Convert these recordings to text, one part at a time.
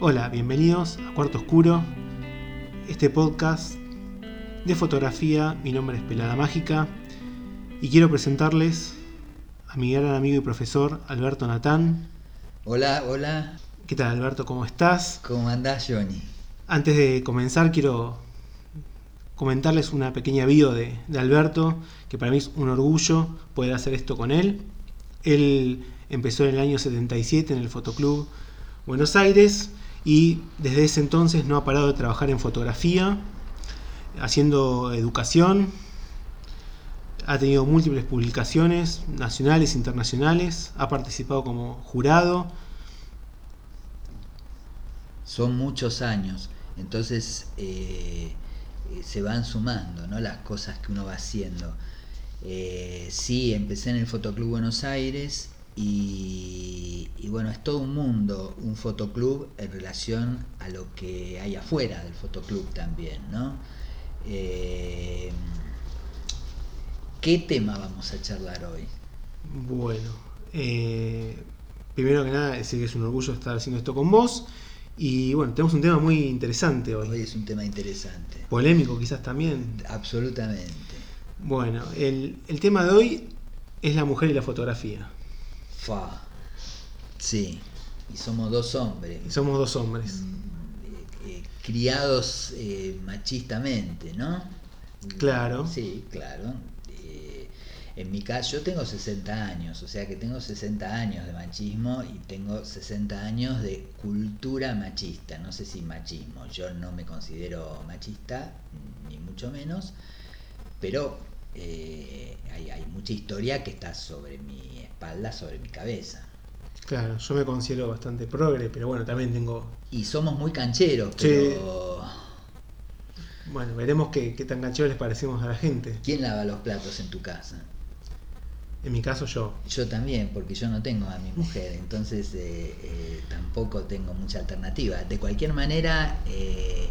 Hola, bienvenidos a Cuarto Oscuro, este podcast de fotografía. Mi nombre es Pelada Mágica y quiero presentarles a mi gran amigo y profesor Alberto Natán. Hola, hola. ¿Qué tal Alberto? ¿Cómo estás? ¿Cómo andás, Johnny? Antes de comenzar quiero comentarles una pequeña bio de, de Alberto, que para mí es un orgullo poder hacer esto con él. Él empezó en el año 77 en el Fotoclub Buenos Aires y desde ese entonces no ha parado de trabajar en fotografía, haciendo educación. Ha tenido múltiples publicaciones nacionales e internacionales, ha participado como jurado. Son muchos años, entonces eh, se van sumando ¿no? las cosas que uno va haciendo. Eh, sí, empecé en el Fotoclub Buenos Aires y, y, bueno, es todo un mundo, un fotoclub en relación a lo que hay afuera del fotoclub también, ¿no? Eh, ¿Qué tema vamos a charlar hoy? Bueno, eh, primero que nada decir que es un orgullo estar haciendo esto con vos. Y bueno, tenemos un tema muy interesante hoy. Hoy es un tema interesante. Polémico quizás también. Absolutamente. Bueno, el, el tema de hoy es la mujer y la fotografía. Fa. Sí. Y somos dos hombres. Y somos dos hombres. Mm, eh, criados eh, machistamente, ¿no? Claro. Sí, claro. Eh, en mi caso, yo tengo 60 años, o sea que tengo 60 años de machismo y tengo 60 años de cultura machista. No sé si machismo, yo no me considero machista, ni mucho menos, pero eh, hay, hay, mucha historia que está sobre mi espalda, sobre mi cabeza. Claro, yo me considero bastante progre, pero bueno, también tengo... Y somos muy cancheros, pero... Sí. Bueno, veremos qué, qué tan cancheros les parecemos a la gente. ¿Quién lava los platos en tu casa? En mi caso yo. Yo también, porque yo no tengo a mi mujer, entonces eh, eh, tampoco tengo mucha alternativa. De cualquier manera, eh,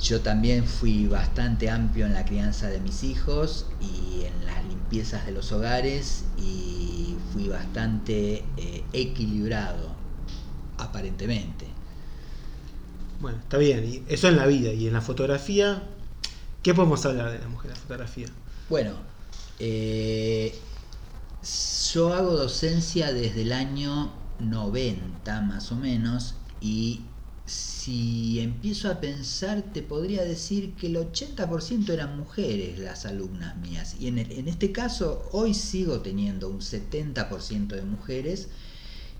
yo también fui bastante amplio en la crianza de mis hijos y en las limpiezas de los hogares y fui bastante eh, equilibrado, aparentemente. Bueno, está bien, y eso en la vida y en la fotografía, ¿qué podemos hablar de la mujer en la fotografía? Bueno, eh, yo hago docencia desde el año 90 más o menos y si empiezo a pensar, te podría decir que el 80% eran mujeres las alumnas mías. Y en, en este caso, hoy sigo teniendo un 70% de mujeres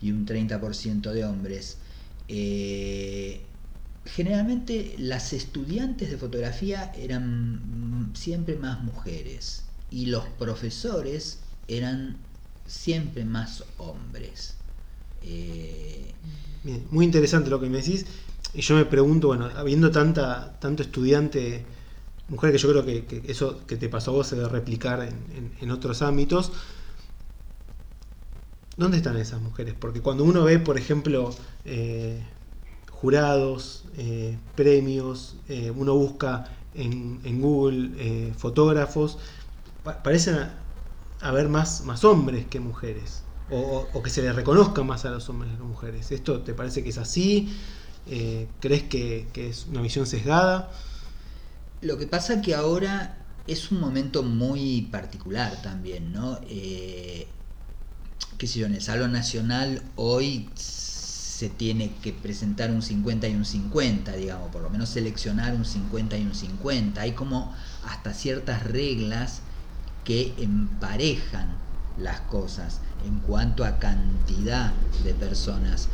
y un 30% de hombres. Eh, generalmente las estudiantes de fotografía eran siempre más mujeres y los profesores eran siempre más hombres. Eh, muy interesante lo que me decís. Y yo me pregunto, bueno, habiendo tanta, tanto estudiante mujer, que yo creo que, eso que te pasó a vos se debe replicar en, otros ámbitos, ¿dónde están esas mujeres? Porque cuando uno ve, por ejemplo, eh, jurados, eh, premios, uno busca en, en Google fotógrafos, pa parecen haber más, más hombres que mujeres o, o, que se le reconozca más a los hombres que a las mujeres. ¿Esto te parece que es así? Eh, ¿Crees que, que, es una visión sesgada? Lo que pasa que ahora es un momento muy particular también, ¿no? Eh, qué sé yo, en el Salón Nacional hoy se tiene que presentar un 50 y un 50, digamos, por lo menos seleccionar un 50 y un 50. Hay como hasta ciertas reglas que emparejan las cosas en cuanto a cantidad de personas.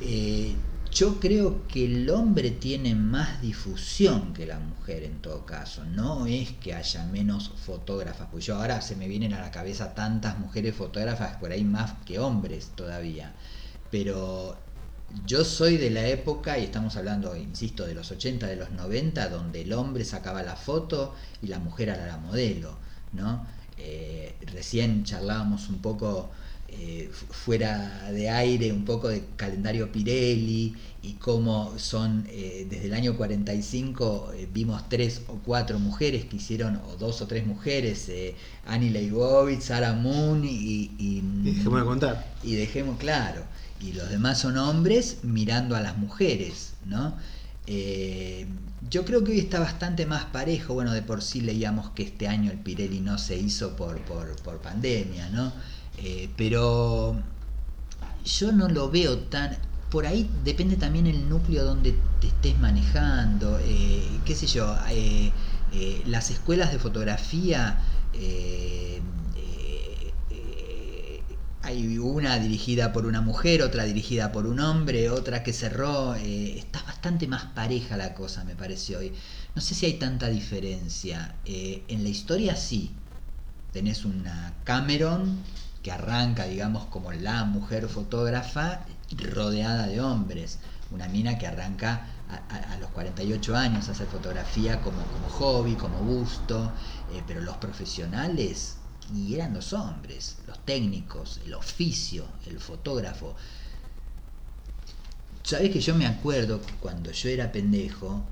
Eh, yo creo que el hombre tiene más difusión que la mujer en todo caso. No es que haya menos fotógrafas, pues yo ahora se me vienen a la cabeza tantas mujeres fotógrafas por ahí más que hombres todavía. Pero yo soy de la época, y estamos hablando, insisto, de los 80, de los 90, donde el hombre sacaba la foto y la mujer era la modelo, ¿no? Eh, recién charlábamos un poco eh, fuera de aire, un poco de calendario Pirelli y cómo son, eh, desde el año 45 eh, vimos tres o cuatro mujeres que hicieron, o dos o tres mujeres, Annie Leibovitz, Sarah Moon y, y, y dejemos de contar. Y dejemos, claro. y los demás son hombres mirando a las mujeres, ¿no? Eh, yo creo que hoy está bastante más parejo, bueno, de por sí leíamos que este año el Pirelli no se hizo por, por, pandemia, ¿no? Eh, pero yo no lo veo tan... Por ahí depende también el núcleo donde te estés manejando, eh, qué sé yo, las escuelas de fotografía hay una dirigida por una mujer, otra dirigida por un hombre, otra que cerró. Eh, está bastante más pareja la cosa, me parece hoy. No sé si hay tanta diferencia. Eh, en la historia sí. Tenés una Cameron que arranca, digamos, como la mujer fotógrafa rodeada de hombres. Una mina que arranca a, los 48 años a hacer fotografía como, como hobby, como gusto. Eh, pero los profesionales y eran los hombres, los técnicos, el oficio, el fotógrafo. Sabes que yo me acuerdo que cuando yo era pendejo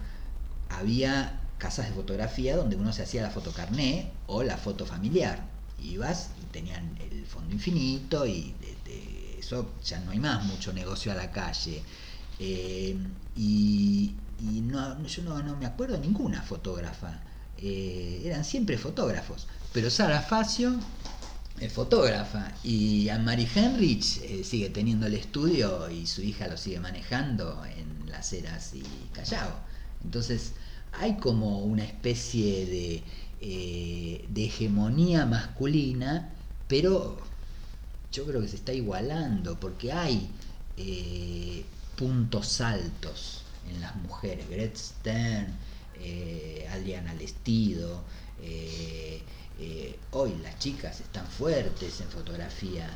había casas de fotografía donde uno se hacía la foto carné o la foto familiar. Ibas y tenían el fondo infinito y eso ya no hay más mucho negocio a la calle. Eh, y, no, yo no, me acuerdo de ninguna fotógrafa. Eh, eran siempre fotógrafos. Pero Sara Facio es fotógrafa y Anne-Marie Henrich eh, sigue teniendo el estudio y su hija lo sigue manejando en Las Heras y Callao. Entonces hay como una especie de, eh, de hegemonía masculina, pero yo creo que se está igualando porque hay eh, puntos altos en las mujeres. Gret Stern, Adriana Lestido. Eh, hoy las chicas están fuertes en fotografía,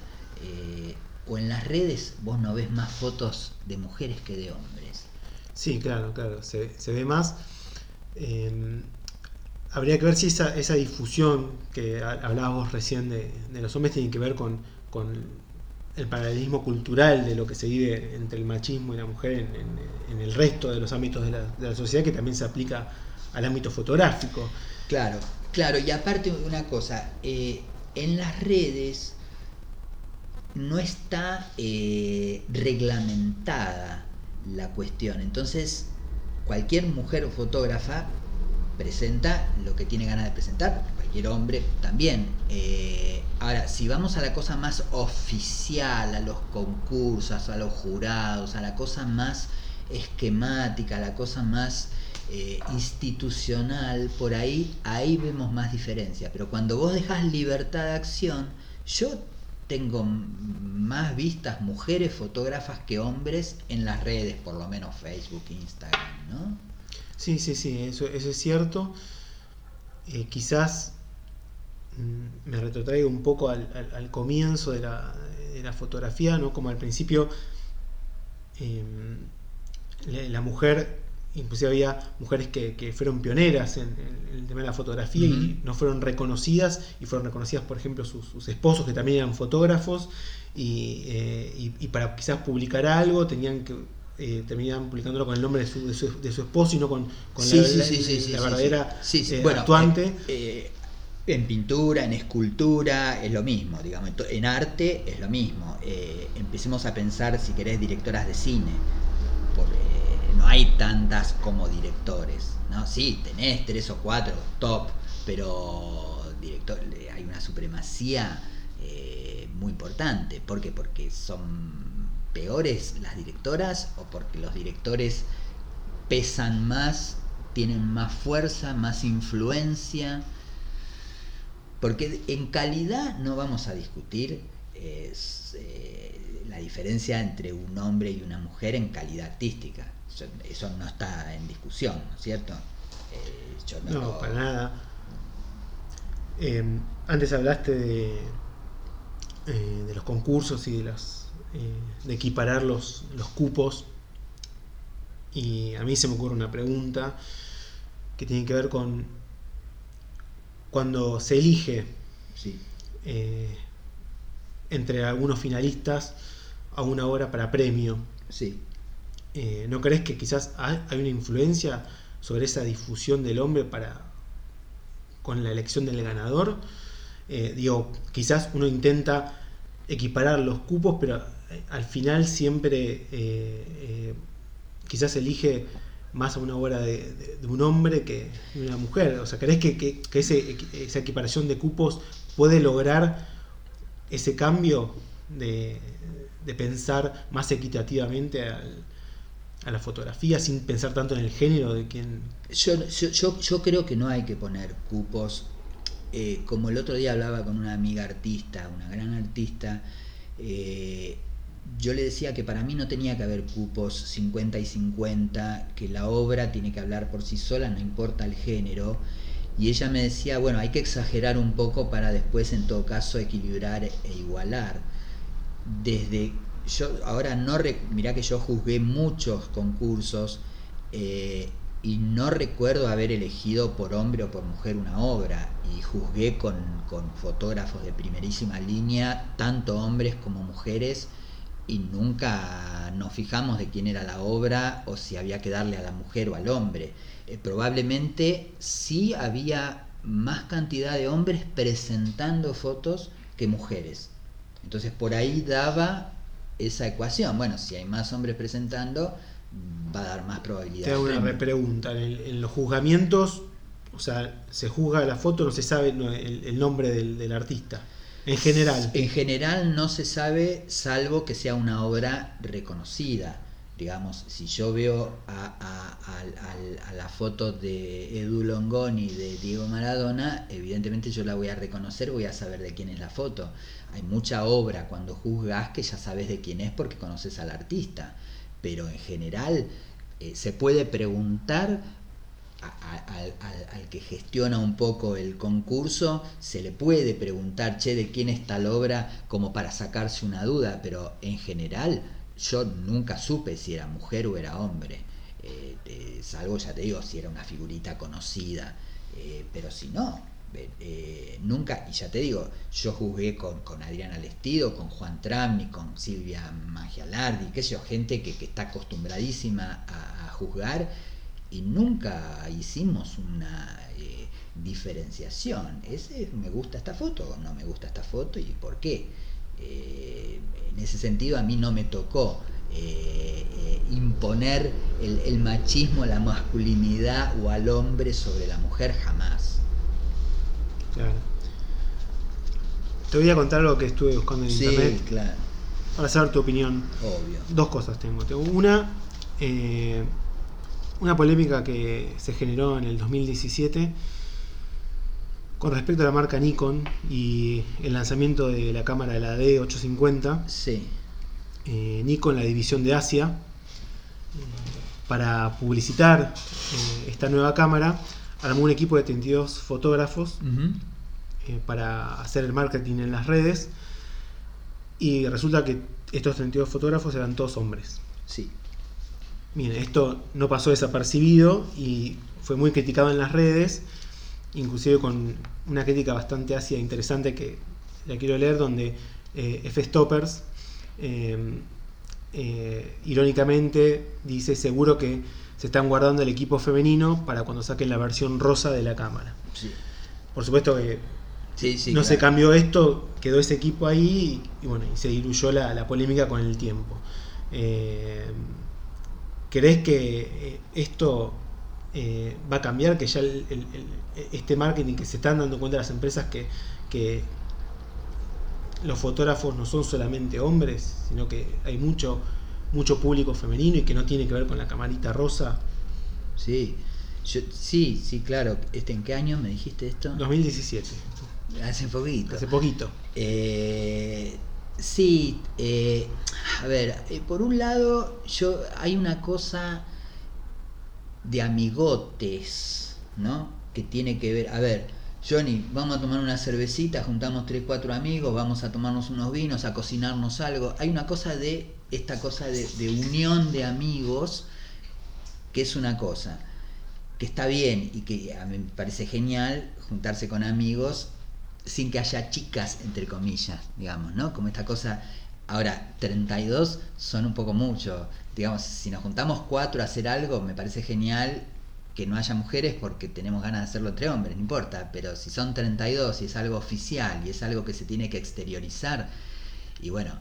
eh, o en las redes vos no ves más fotos de mujeres que de hombres. Sí, claro, claro, se, ve más. Em, habría que ver si esa, esa difusión que hablábamos recién de, los hombres tiene que ver con, el paralelismo cultural de lo que se vive entre el machismo y la mujer en, el resto de los ámbitos de la, de la, sociedad que también se aplica al ámbito fotográfico. Claro, Claro, y aparte una cosa, eh, en las redes no está eh, reglamentada la cuestión. Entonces, cualquier mujer o fotógrafa presenta lo que tiene ganas de presentar, cualquier hombre también. Eh, ahora, si vamos a la cosa más oficial, a los concursos, a los jurados, a la cosa más esquemática, a la cosa más eh, institucional, por ahí, ahí vemos más diferencia. Pero cuando vos dejas libertad de acción, yo tengo más vistas mujeres fotógrafas que hombres en las redes, por lo menos Facebook, Instagram, ¿no? Sí, sí, sí, eso, es cierto. Eh, quizás mm, me retrotraigo un poco al, comienzo de la, de la, fotografía, ¿no? Como al principio em, la mujer inclusive había mujeres que, fueron pioneras en, el tema de la fotografía y no fueron reconocidas y fueron reconocidas por ejemplo sus, esposos que también eran fotógrafos y, eh, para quizás publicar algo tenían que eh, terminaban publicándolo con el nombre de su, de su, esposo y no con, la, verdadera actuante en pintura, en escultura, es lo mismo, digamos. En arte es lo mismo. Eh, empecemos a pensar, si querés, directoras de cine no hay tantas como directores, ¿no? Sí, tenés tres o cuatro, top, pero director, hay una supremacía eh, muy importante. ¿Por qué? Porque son peores las directoras o porque los directores pesan más, tienen más fuerza, más influencia. Porque en calidad no vamos a discutir eh, la diferencia entre un hombre y una mujer en calidad artística eso no está en discusión, ¿no es cierto? Eh, no, para nada. Em, antes hablaste de, eh, de los concursos y de, las, eh, de equiparar los, los cupos. Y a mí se me ocurre una pregunta que tiene que ver con cuando se elige entre algunos finalistas a una hora para premio. Sí. Eh, ¿no crees que quizás hay una influencia sobre esa difusión del hombre para con la elección del ganador? Eh, digo, quizás uno intenta equiparar los cupos, pero al final siempre quizás elige más a una obra de, un hombre que de una mujer. O sea, ¿crees que, esa equiparación de cupos puede lograr ese cambio de, pensar más equitativamente a la fotografía sin pensar tanto en el género de quien... Yo, yo, yo, creo que no hay que poner cupos. Eh, como el otro día hablaba con una amiga artista, una gran artista, eh, yo le decía que para mí no tenía que haber cupos 50 y 50, que la obra tiene que hablar por sí sola, no importa el género. Y ella me decía, bueno, hay que exagerar un poco para después en todo caso equilibrar e igualar. Desde yo ahora no mirá que yo juzgué muchos concursos eh, y no recuerdo haber elegido por hombre o por mujer una obra y juzgué con, con fotógrafos de primerísima línea, tanto hombres como mujeres y nunca nos fijamos de quién era la obra o si había que darle a la mujer o al hombre. Eh, probablemente sí había más cantidad de hombres presentando fotos que mujeres. Entonces por ahí daba esa ecuación. Bueno, si hay más hombres presentando, va a dar más probabilidad. Te hago una repregunta. En, los juzgamientos, o sea, se juzga la foto, no se sabe el, nombre del artista. En general. En general no se sabe, salvo que sea una obra reconocida. Digamos, si yo veo a, la foto de Edu Longoni de Diego Maradona, evidentemente yo la voy a reconocer, voy a saber de quién es la foto. Hay mucha obra cuando juzgas que ya sabes de quién es porque conoces al artista. Pero en general eh, se puede preguntar al, que gestiona un poco el concurso, se le puede preguntar, che, ¿de quién es tal obra? como para sacarse una duda, pero en general yo nunca supe si era mujer o era hombre. Eh, salvo, ya te digo, si era una figurita conocida, eh, pero si no, eh, nunca, y ya te digo, yo juzgué con, con Adriana Lestido, con Juan Tramni, con Silvia Magialardi, qué sé yo, gente que, está acostumbradísima a juzgar y nunca hicimos una eh, diferenciación. Ese, me gusta esta foto, no me gusta esta foto y por qué. Eh, en ese sentido a mí no me tocó eh, imponer el, machismo, la masculinidad o al hombre sobre la mujer jamás. Claro. Te voy a contar lo que estuve buscando en sí, internet. claro. Para saber tu opinión. Obvio. Dos cosas tengo. tengo una, una polémica que se generó en el 2017 con respecto a la marca Nikon y el lanzamiento de la cámara de la D850. Sí. Eh, Nikon, la división de Asia, eh, para publicitar eh, esta nueva cámara, armó un equipo de 32 fotógrafos para hacer el marketing en las redes. Y resulta que estos 32 fotógrafos eran todos hombres. Sí. Miren, esto no pasó desapercibido y fue muy criticado en las redes, inclusive con una crítica bastante ácida e interesante que la quiero leer, donde eh, F. Stoppers eh, eh, irónicamente dice seguro que se están guardando el equipo femenino para cuando saquen la versión rosa de la cámara. Por supuesto que no se cambió esto, quedó ese equipo ahí y, bueno, y se diluyó la, la, polémica con el tiempo. ¿Crees que esto eh, va a cambiar? Que ya este marketing que se están dando cuenta las empresas que, los fotógrafos no son solamente hombres, sino que hay mucho, mucho público femenino y que no tiene que ver con la camarita rosa. Sí, sí, sí, claro. Este, ¿En qué año me dijiste esto? 2017. Hace poquito. Hace poquito. Eh, Sí, eh, a ver, eh, por un lado, yo hay una cosa de amigotes, ¿no? Que tiene que ver, a ver, Johnny, vamos a tomar una cervecita, juntamos tres, cuatro amigos, vamos a tomarnos unos vinos, a cocinarnos algo. Hay una cosa de, esta cosa de, de unión de amigos, que es una cosa que está bien y que a mí me parece genial juntarse con amigos sin que haya chicas, entre comillas, digamos, ¿no? Como esta cosa. Ahora, 32 son un poco mucho. Digamos, si nos juntamos cuatro a hacer algo, me parece genial que no haya mujeres porque tenemos ganas de hacerlo entre hombres, no importa. Pero si son 32 y es algo oficial y es algo que se tiene que exteriorizar, y bueno,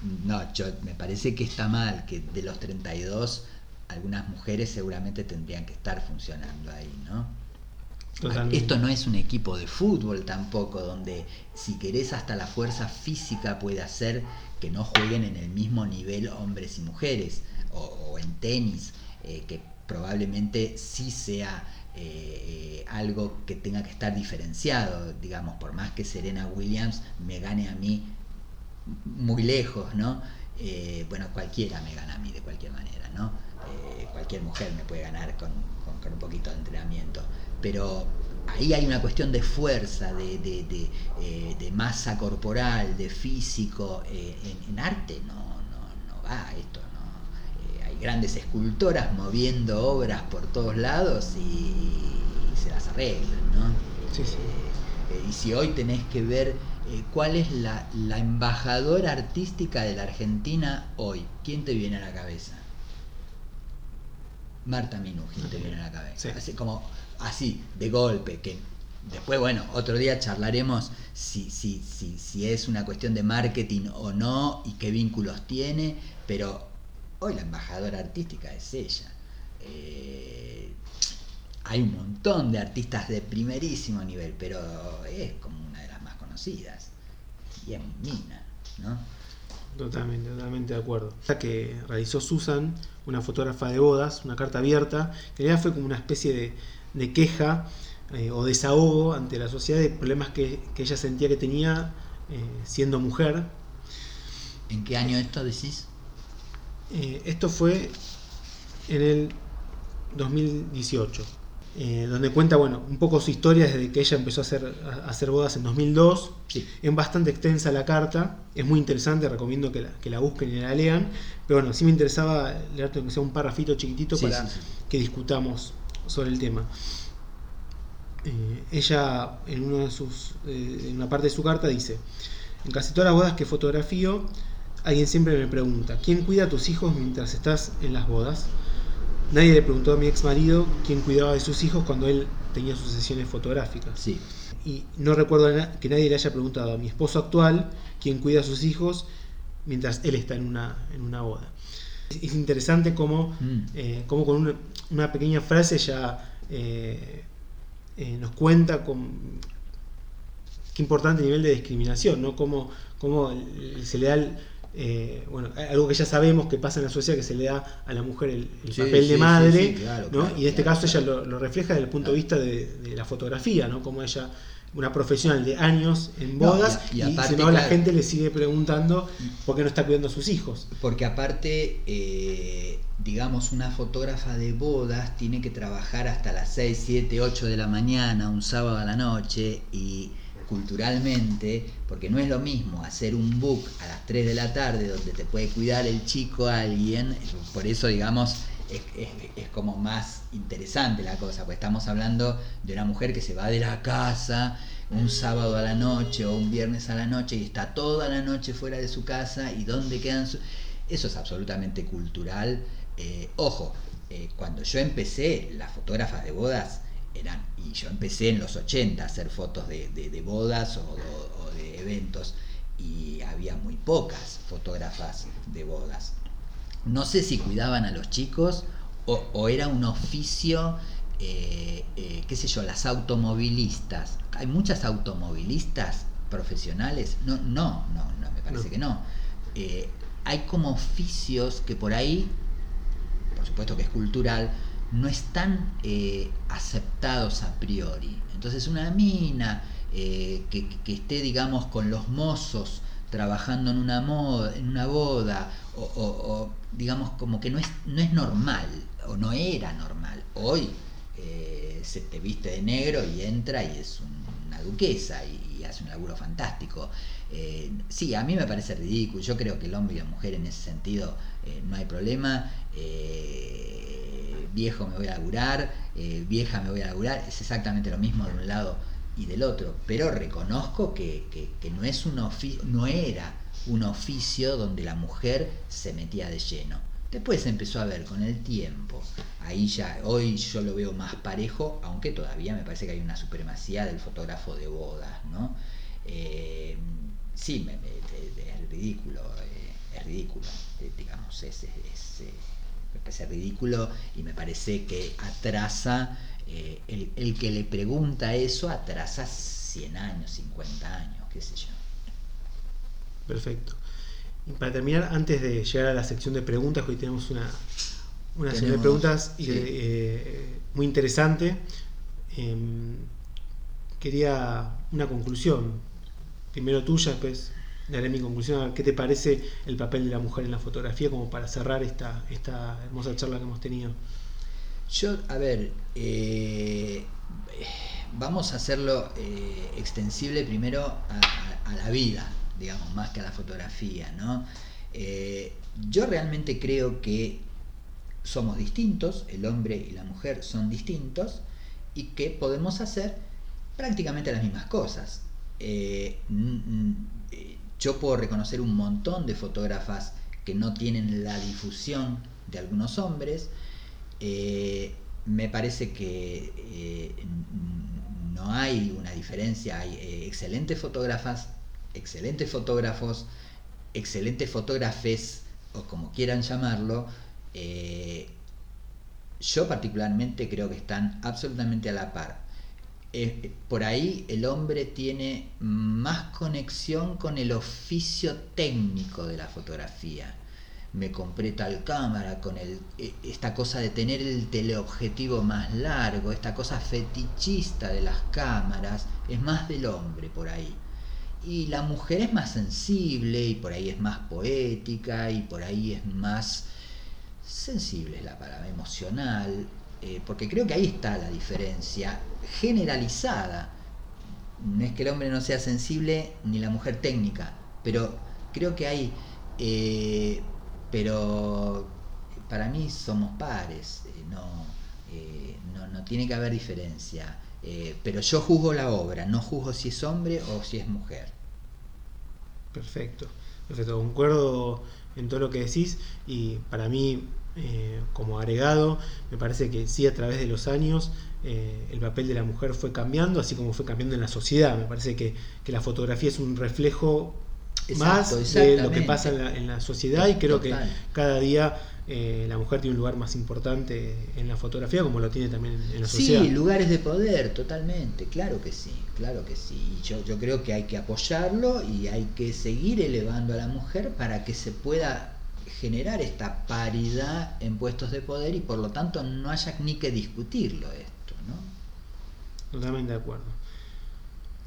No, yo, me parece que está mal, que de los 32 algunas mujeres seguramente tendrían que estar funcionando ahí, ¿no? Esto no es un equipo de fútbol tampoco, donde si querés hasta la fuerza física puede hacer que no jueguen en el mismo nivel hombres y mujeres, o, en tenis, eh, que probablemente sí sea eh, eh, algo que tenga que estar diferenciado, digamos, por más que Serena Williams me gane a mí muy lejos, ¿no? bueno, cualquiera me gana a mí de cualquier manera, ¿no? cualquier mujer me puede ganar con, un poquito de entrenamiento, pero ahí hay una cuestión de fuerza, de, de, masa corporal, de físico, en, arte no, no, no va esto, grandes escultoras moviendo obras por todos lados y, se las arreglan, ¿no? Sí, sí. Eh, eh, y si hoy tenés que ver eh, cuál es la, embajadora artística de la Argentina hoy, ¿quién te viene a la cabeza? Marta Minujín te viene a la cabeza. Así como así, de golpe, que después, bueno, otro día charlaremos si, si, si, si es una cuestión de marketing o no y qué vínculos tiene, pero Hoy la embajadora artística es ella. Eh, hay un montón de artistas de primerísimo nivel, pero es como una de las más conocidas. Y es mina, ¿no? Totalmente, totalmente de acuerdo. La que realizó Susan, una fotógrafa de bodas, una carta abierta, que en realidad fue como una especie de, queja eh, o desahogo ante la sociedad de problemas que, ella sentía que tenía eh, siendo mujer. ¿En qué año esto decís? Eh, esto fue en el 2018, eh, donde cuenta bueno, un poco su historia desde que ella empezó a hacer, a hacer bodas en 2002. Es bastante extensa la carta, es muy interesante, recomiendo que la, que la busquen y la lean. Pero bueno, sí me interesaba leerte que sea un parrafito chiquitito para que discutamos sobre el tema. Eh, ella en, uno de sus, en una parte de su carta dice, en casi todas las bodas que fotografío, Alguien siempre me pregunta, ¿quién cuida a tus hijos mientras estás en las bodas? Nadie le preguntó a mi ex marido quién cuidaba de sus hijos cuando él tenía sus sesiones fotográficas. Sí. Y no recuerdo que nadie le haya preguntado a mi esposo actual quién cuida a sus hijos mientras él está en una, en una boda. Es, interesante cómo, mm. eh, con una, pequeña frase ya eh, eh, nos cuenta con, qué importante nivel de discriminación, ¿no? Cómo, cómo se le da el, eh, bueno, algo que ya sabemos que pasa en la sociedad, que se le da a la mujer el, papel de madre, y en este caso ella lo, refleja desde el punto de vista de, la fotografía, ¿no? Como ella, una profesional de años en bodas, y, aparte, la gente le sigue preguntando por qué no está cuidando a sus hijos. Porque aparte, eh, digamos, una fotógrafa de bodas tiene que trabajar hasta las 6, 7, 8 de la mañana, un sábado a la noche, y culturalmente, porque no es lo mismo hacer un book a las 3 de la tarde donde te puede cuidar el chico a alguien, por eso digamos es, como más interesante la cosa, pues estamos hablando de una mujer que se va de la casa un sábado a la noche o un viernes a la noche y está toda la noche fuera de su casa y dónde quedan Eso es absolutamente cultural. Eh, ojo, eh, cuando yo empecé, las fotógrafas de bodas y yo empecé en los 80 a hacer fotos de, bodas o, de eventos y había muy pocas fotógrafas de bodas. No sé si cuidaban a los chicos o, era un oficio, eh, eh, qué sé yo, las automovilistas. Hay muchas automovilistas profesionales. No, no, no, no me parece que no. Eh, hay como oficios que por ahí, por supuesto que es cultural, no están eh, aceptados a priori. Entonces una mina eh, que, esté, digamos, con los mozos trabajando en una, moda, en una boda, o, digamos como que no es, no es normal, o no era normal. Hoy eh, se te viste de negro y entra y es una duquesa y, hace un laburo fantástico. sí, a mí me parece ridículo, yo creo que el hombre y la mujer en ese sentido no hay problema viejo me voy a laburar, eh, vieja me voy a laburar, es exactamente lo mismo de un lado y del otro, pero reconozco que, no, es un no era un oficio donde la mujer se metía de lleno. Después empezó a ver con el tiempo. Ahí ya, hoy yo lo veo más parejo, aunque todavía me parece que hay una supremacía del fotógrafo de bodas, ¿no? Eh, sí, es ridículo. Eh, es ridículo, digamos, es, es, eh, me parece ridículo y me parece que atrasa, eh, el, el, que le pregunta eso atrasa 100 años, 50 años, qué sé yo. Perfecto. Y para terminar, antes de llegar a la sección de preguntas, hoy tenemos una, una sección de preguntas sí. eh, muy interesante. Eh, quería una conclusión. Primero tuya, después daré mi conclusión. ¿Qué te parece el papel de la mujer en la fotografía como para cerrar esta, esta hermosa charla que hemos tenido? Yo, a ver, eh, vamos a hacerlo eh, extensible primero a, la vida, digamos, más que a la fotografía, ¿no? Eh, yo realmente creo que somos distintos, el hombre y la mujer son distintos, y que podemos hacer prácticamente las mismas cosas. Yo puedo reconocer un montón de fotógrafas que no tienen la difusión de algunos hombres. Eh, me parece que eh, no hay una diferencia. Hay eh, excelentes fotógrafas, excelentes fotógrafos, excelentes fotógrafes, o como quieran llamarlo. Yo particularmente creo que están absolutamente a la par por ahí el hombre tiene más conexión con el oficio técnico de la fotografía. Me compré tal cámara con el, eh, esta cosa de tener el teleobjetivo más largo, esta cosa fetichista de las cámaras, es más del hombre por ahí. Y la mujer es más sensible y por ahí es más poética y por ahí es más sensible es la palabra, emocional, eh, porque creo que ahí está la diferencia generalizada. No es que el hombre no sea sensible ni la mujer técnica, pero creo que hay, eh, pero para mí somos pares, eh, no, eh, no, no, tiene que haber diferencia. Pero yo juzgo la obra, no juzgo si es hombre o si es mujer. Perfecto, perfecto, concuerdo en todo lo que decís y para mí eh, como agregado, me parece que sí a través de los años eh, el papel de la mujer fue cambiando, así como fue cambiando en la sociedad. Me parece que, que la fotografía es un reflejo Exacto, más de lo que pasa en la, en la sociedad y creo que cada día eh, la mujer tiene un lugar más importante en la fotografía como lo tiene también en la sociedad. Sí, lugares de poder, totalmente, claro que sí, claro que sí. Yo, yo creo que hay que apoyarlo y hay que seguir elevando a la mujer para que se pueda generar esta paridad en puestos de poder y por lo tanto no haya ni que discutirlo esto, ¿no? Totalmente de acuerdo.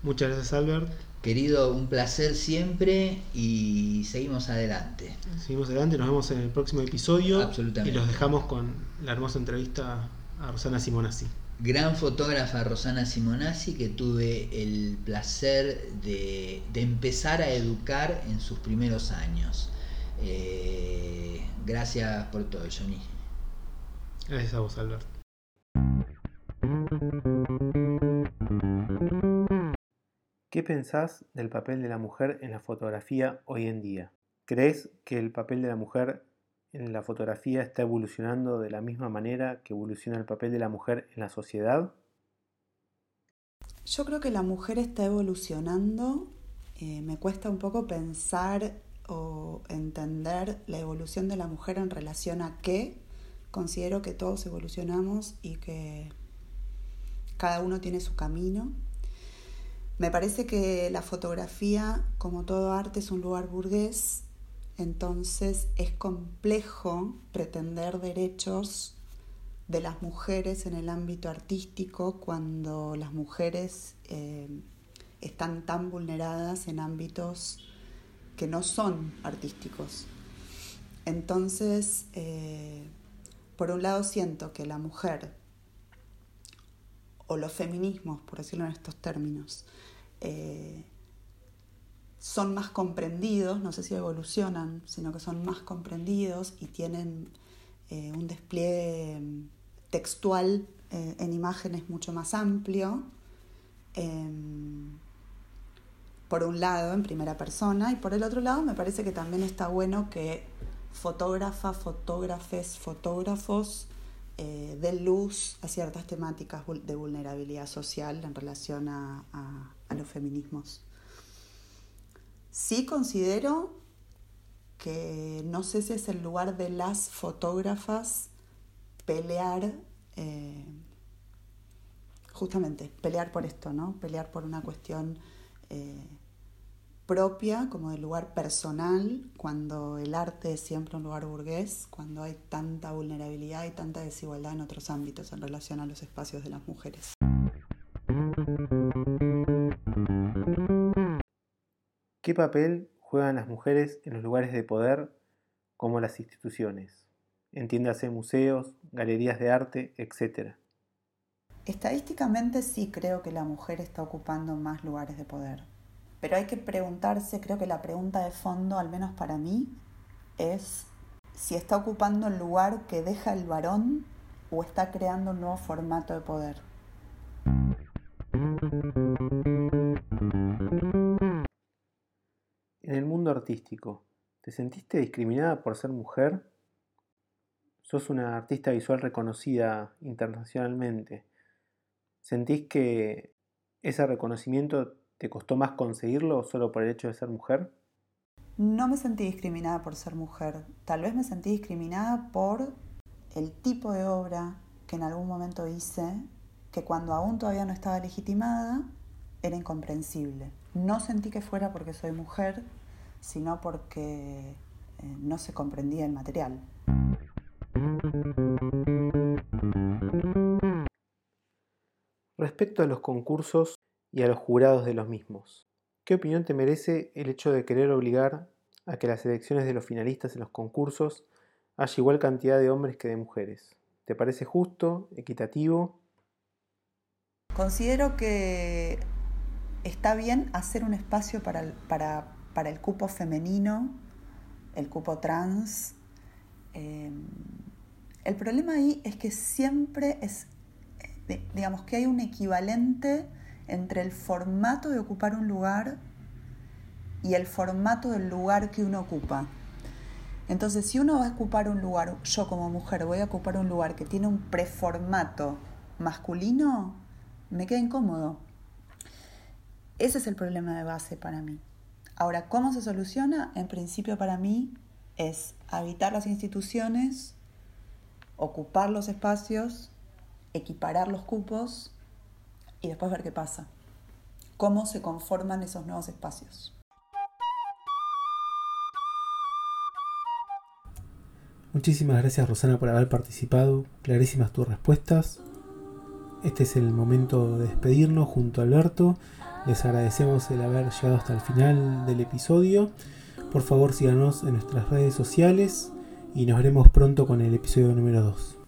Muchas gracias Albert. Querido, un placer siempre y seguimos adelante. Seguimos adelante, nos vemos en el próximo episodio. Absolutamente. Y los dejamos con la hermosa entrevista a Rosana Simonazzi. Gran fotógrafa Rosana Simonazzi que tuve el placer de, de empezar a educar en sus primeros años. Eh, gracias por todo, Johnny. Gracias a vos, Albert. ¿Qué pensás del papel de la mujer en la fotografía hoy en día? ¿Crees que el papel de la mujer en la fotografía está evolucionando de la misma manera que evoluciona el papel de la mujer en la sociedad? Yo creo que la mujer está evolucionando. Eh, me cuesta un poco pensar o entender la evolución de la mujer en relación a qué. Considero que todos evolucionamos y que cada uno tiene su camino. Me parece que la fotografía, como todo arte, es un lugar burgués, entonces es complejo pretender derechos de las mujeres en el ámbito artístico cuando las mujeres eh, están tan vulneradas en ámbitos que no son artísticos. Entonces, eh, por un lado siento que la mujer, o los feminismos, por decirlo en estos términos, eh, son más comprendidos, no sé si evolucionan, sino que son más comprendidos y tienen eh, un despliegue mm, textual en imágenes mucho más amplio. Por un lado, en primera persona, y por el otro lado, me parece que también está bueno que fotógrafa, fotógrafes, fotógrafos eh, den luz a ciertas temáticas de vulnerabilidad social en relación a, a, a los feminismos. Sí considero que no sé si es el lugar de las fotógrafas pelear, eh, justamente, pelear por esto, ¿no? Pelear por una cuestión eh, propia, como del lugar personal, cuando el arte es siempre un lugar burgués, cuando hay tanta vulnerabilidad y tanta desigualdad en otros ámbitos en relación a los espacios de las mujeres. ¿Qué papel juegan las mujeres en los lugares de poder como las instituciones? Entiéndase museos, galerías de arte, etc. Estadísticamente sí creo que la mujer está ocupando más lugares de poder. Pero hay que preguntarse, creo que la pregunta de fondo, al menos para mí, es si está ocupando el lugar que deja el varón o está creando un nuevo formato de poder. En el mundo artístico, ¿te sentiste discriminada por ser mujer? Sos una artista visual reconocida internacionalmente. ¿Sentís que ese reconocimiento te costó más conseguirlo solo por el hecho de ser mujer? No me sentí discriminada por ser mujer. Tal vez me sentí discriminada por el tipo de obra que en algún momento hice, que cuando aún todavía no estaba legitimada, era incomprensible. No sentí que fuera porque soy mujer, sino porque eh, no se comprendía el material. Respecto a los concursos y a los jurados de los mismos, ¿qué opinión te merece el hecho de querer obligar a que las elecciones de los finalistas en los concursos haya igual cantidad de hombres que de mujeres? ¿Te parece justo, equitativo? Considero que está bien hacer un espacio para el, cupo femenino, el cupo trans. Em, el problema ahí es que siempre es, eh, digamos que hay un equivalente entre el formato de ocupar un lugar y el formato del lugar que uno ocupa. Entonces, si uno va a ocupar un lugar, yo como mujer voy a ocupar un lugar que tiene un preformato masculino, me queda incómodo. Ese es el problema de base para mí. Ahora, ¿cómo se soluciona? En principio para mí es habitar las instituciones, ocupar los espacios, equiparar los cupos y después ver qué pasa. Cómo se conforman esos nuevos espacios. Muchísimas gracias Rosana por haber participado, clarísimas tus respuestas. Este es el momento de despedirnos junto a Alberto. Les agradecemos el haber llegado hasta el final del episodio. Por favor síganos en nuestras redes sociales y nos veremos pronto con el episodio número 2.